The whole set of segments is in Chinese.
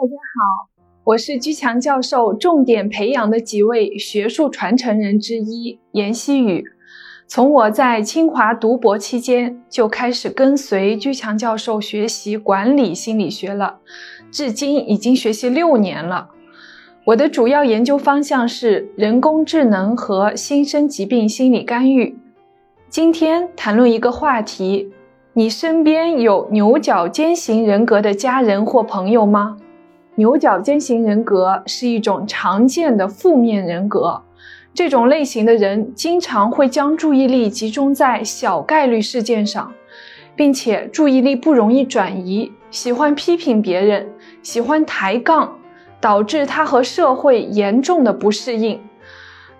大家好，我是居强教授重点培养的几位学术传承人之一严希宇。从我在清华读博期间就开始跟随居强教授学习管理心理学了，至今已经学习六年了。我的主要研究方向是人工智能和新生疾病心理干预。今天谈论一个话题：你身边有牛角尖型人格的家人或朋友吗？牛角尖型人格是一种常见的负面人格，这种类型的人经常会将注意力集中在小概率事件上，并且注意力不容易转移，喜欢批评别人，喜欢抬杠，导致他和社会严重的不适应。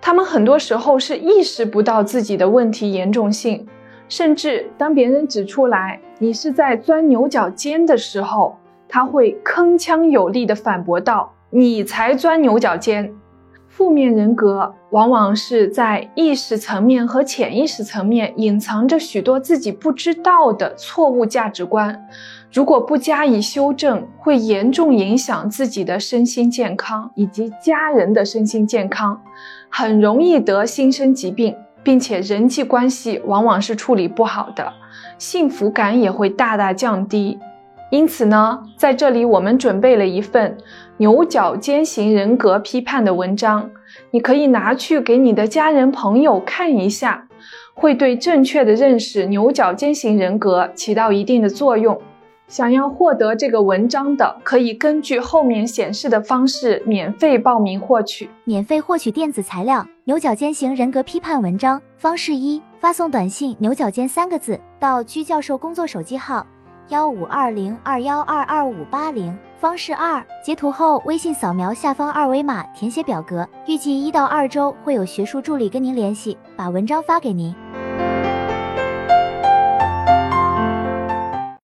他们很多时候是意识不到自己的问题严重性，甚至当别人指出来你是在钻牛角尖的时候。他会铿锵有力地反驳道：“你才钻牛角尖。”负面人格往往是在意识层面和潜意识层面隐藏着许多自己不知道的错误价值观，如果不加以修正，会严重影响自己的身心健康以及家人的身心健康，很容易得心身疾病，并且人际关系往往是处理不好的，幸福感也会大大降低。因此呢，在这里我们准备了一份牛角尖型人格批判的文章，你可以拿去给你的家人朋友看一下，会对正确的认识牛角尖型人格起到一定的作用。想要获得这个文章的，可以根据后面显示的方式免费报名获取。免费获取电子材料《牛角尖型人格批判文章》方式一：发送短信“牛角尖”三个字到居教授工作手机号。幺五二零二幺二二五八零方式二，截图后微信扫描下方二维码填写表格，预计一到二周会有学术助理跟您联系，把文章发给您。